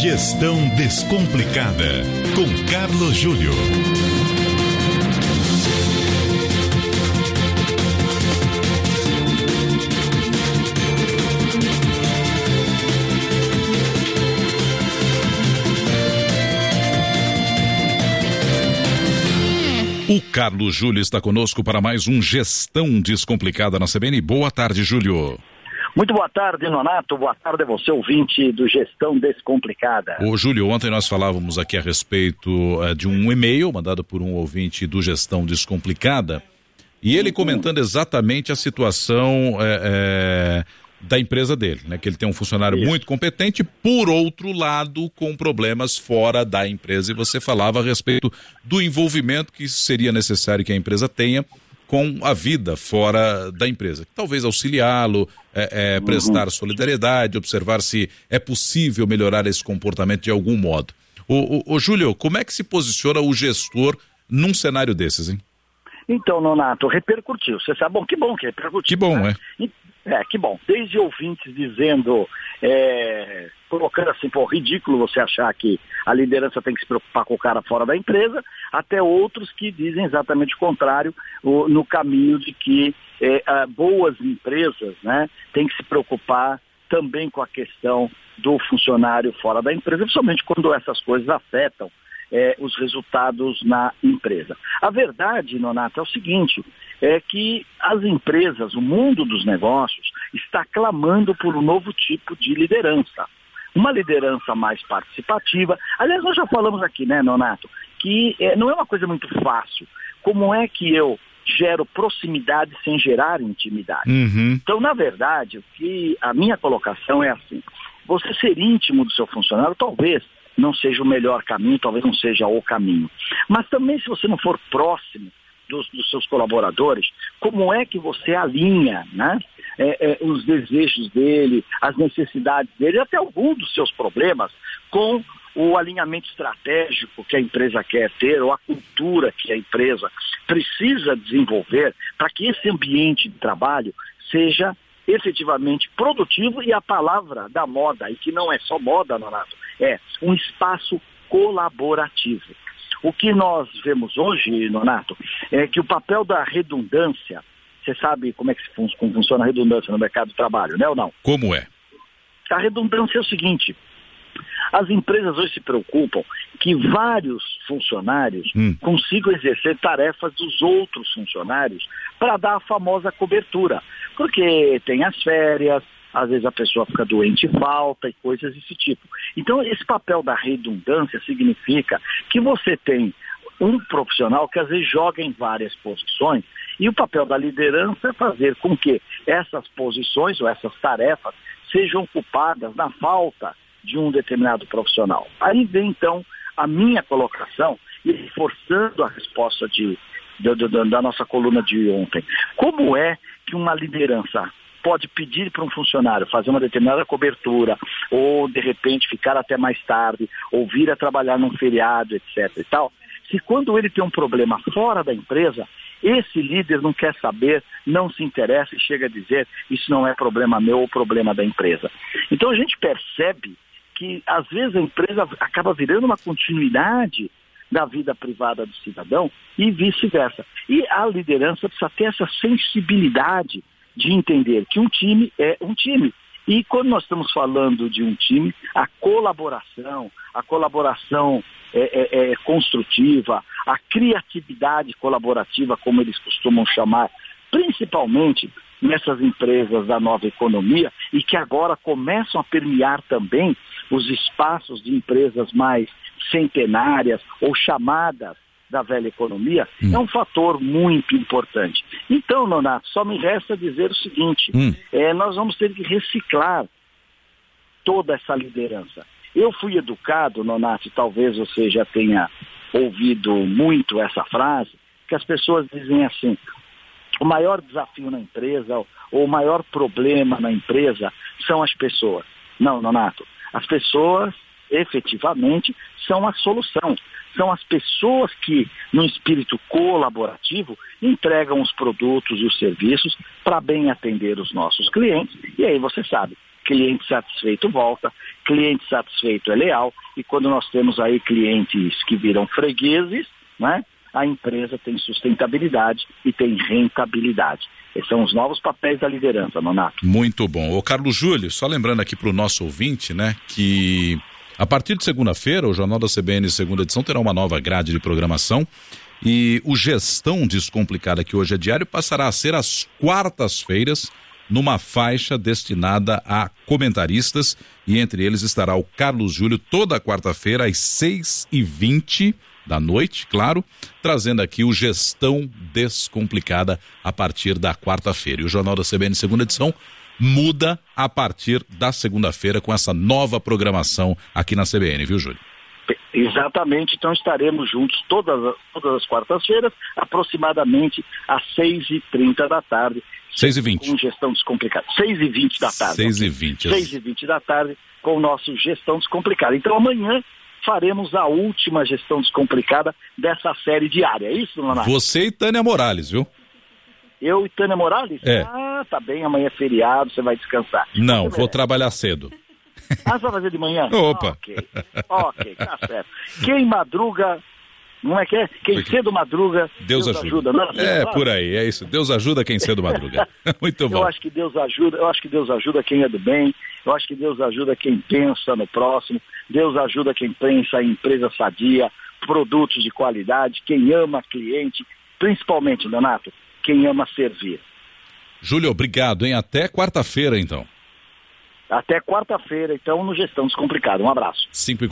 Gestão Descomplicada, com Carlos Júlio. O Carlos Júlio está conosco para mais um Gestão Descomplicada na CBN. Boa tarde, Júlio. Muito boa tarde, Nonato. Boa tarde a você, ouvinte do Gestão Descomplicada. Ô, Júlio, ontem nós falávamos aqui a respeito uh, de um e-mail mandado por um ouvinte do Gestão Descomplicada e ele comentando exatamente a situação é, é, da empresa dele, né? Que ele tem um funcionário Isso. muito competente, por outro lado, com problemas fora da empresa. E você falava a respeito do envolvimento que seria necessário que a empresa tenha com a vida fora da empresa. Talvez auxiliá-lo, é, é, prestar uhum. solidariedade, observar se é possível melhorar esse comportamento de algum modo. O Júlio, como é que se posiciona o gestor num cenário desses, hein? Então, Nonato, repercutiu. Você sabe, bom, que bom que repercutiu. Que bom, né? é. É, que bom. Desde ouvintes dizendo, é, colocando assim, pô, ridículo você achar que a liderança tem que se preocupar com o cara fora da empresa, até outros que dizem exatamente o contrário, o, no caminho de que é, boas empresas né, têm que se preocupar também com a questão do funcionário fora da empresa, principalmente quando essas coisas afetam é, os resultados na empresa. A verdade, Nonato, é o seguinte, é que as empresas, o mundo dos negócios, está clamando por um novo tipo de liderança. Uma liderança mais participativa. Aliás, nós já falamos aqui, né, Nonato, que é, não é uma coisa muito fácil. Como é que eu gero proximidade sem gerar intimidade? Uhum. Então, na verdade, o que a minha colocação é assim: você ser íntimo do seu funcionário, talvez não seja o melhor caminho, talvez não seja o caminho. Mas também, se você não for próximo dos, dos seus colaboradores, como é que você alinha né, é, é, os desejos dele, as necessidades dele, até algum dos seus problemas, com o alinhamento estratégico que a empresa quer ter, ou a cultura que a empresa precisa desenvolver para que esse ambiente de trabalho seja efetivamente produtivo e a palavra da moda, e que não é só moda, Nonato, é um espaço colaborativo. O que nós vemos hoje, Nonato, é que o papel da redundância, você sabe como é que funciona a redundância no mercado de trabalho, né ou não? Como é? A redundância é o seguinte, as empresas hoje se preocupam que vários funcionários hum. consigam exercer tarefas dos outros funcionários para dar a famosa cobertura. Porque tem as férias, às vezes a pessoa fica doente e falta e coisas desse tipo. Então, esse papel da redundância significa que você tem um profissional que às vezes joga em várias posições e o papel da liderança é fazer com que essas posições ou essas tarefas sejam ocupadas na falta de um determinado profissional. Aí vem então a minha colocação e reforçando a resposta de, de, de, da nossa coluna de ontem. Como é que uma liderança pode pedir para um funcionário fazer uma determinada cobertura, ou de repente ficar até mais tarde, ou vir a trabalhar num feriado, etc. e tal, se quando ele tem um problema fora da empresa, esse líder não quer saber, não se interessa e chega a dizer isso não é problema meu ou problema da empresa. Então a gente percebe que às vezes a empresa acaba virando uma continuidade da vida privada do cidadão e vice-versa. E a liderança precisa ter essa sensibilidade de entender que um time é um time. E quando nós estamos falando de um time, a colaboração, a colaboração é, é, é construtiva, a criatividade colaborativa, como eles costumam chamar, principalmente nessas empresas da nova economia e que agora começam a permear também os espaços de empresas mais centenárias ou chamadas da velha economia, hum. é um fator muito importante. Então, Nonato, só me resta dizer o seguinte: hum. é, nós vamos ter que reciclar toda essa liderança. Eu fui educado, Nonato, talvez você já tenha ouvido muito essa frase, que as pessoas dizem assim: o maior desafio na empresa, ou o maior problema na empresa são as pessoas. Não, Nonato. As pessoas, efetivamente, são a solução. São as pessoas que, no espírito colaborativo, entregam os produtos e os serviços para bem atender os nossos clientes. E aí você sabe, cliente satisfeito volta, cliente satisfeito é leal, e quando nós temos aí clientes que viram fregueses, né, a empresa tem sustentabilidade e tem rentabilidade. Esses são os novos papéis da liderança, Nonato. Muito bom. Ô Carlos Júlio, só lembrando aqui para o nosso ouvinte, né, que a partir de segunda-feira, o Jornal da CBN, segunda edição, terá uma nova grade de programação. E o Gestão Descomplicada, que hoje é diário, passará a ser às quartas-feiras, numa faixa destinada a comentaristas. E entre eles estará o Carlos Júlio, toda quarta-feira, às seis e vinte da noite, claro, trazendo aqui o Gestão Descomplicada a partir da quarta-feira. E o Jornal da CBN, segunda edição, muda a partir da segunda-feira com essa nova programação aqui na CBN, viu, Júlio? Exatamente, então estaremos juntos todas, todas as quartas-feiras, aproximadamente às 6h30 da tarde. 6h20. Com gestão descomplicada. 6h20 da tarde. 6h20. 6h20 da tarde com o nosso Gestão Descomplicada. Então amanhã faremos a última gestão descomplicada dessa série diária. É isso, Leonardo? Você e Tânia Morales, viu? Eu e Tânia Morales? É. Ah, tá bem, amanhã é feriado, você vai descansar. Não, vou trabalhar cedo. Ah, você vai fazer de manhã? Opa. ok, ok, tá certo. Quem madruga, não é que é? Quem cedo madruga, Deus, Deus ajuda. ajuda. Não, é, por aí, é isso. Deus ajuda quem cedo madruga. Muito bom. Eu acho que Deus ajuda, eu acho que Deus ajuda quem é do bem, eu acho que Deus ajuda quem pensa no próximo, Deus ajuda quem pensa em empresa sadia, produtos de qualidade, quem ama cliente, principalmente, Donato, quem ama servir. Júlio, obrigado, hein? Até quarta-feira, então. Até quarta-feira, então, no Gestão Descomplicada. Um abraço. 5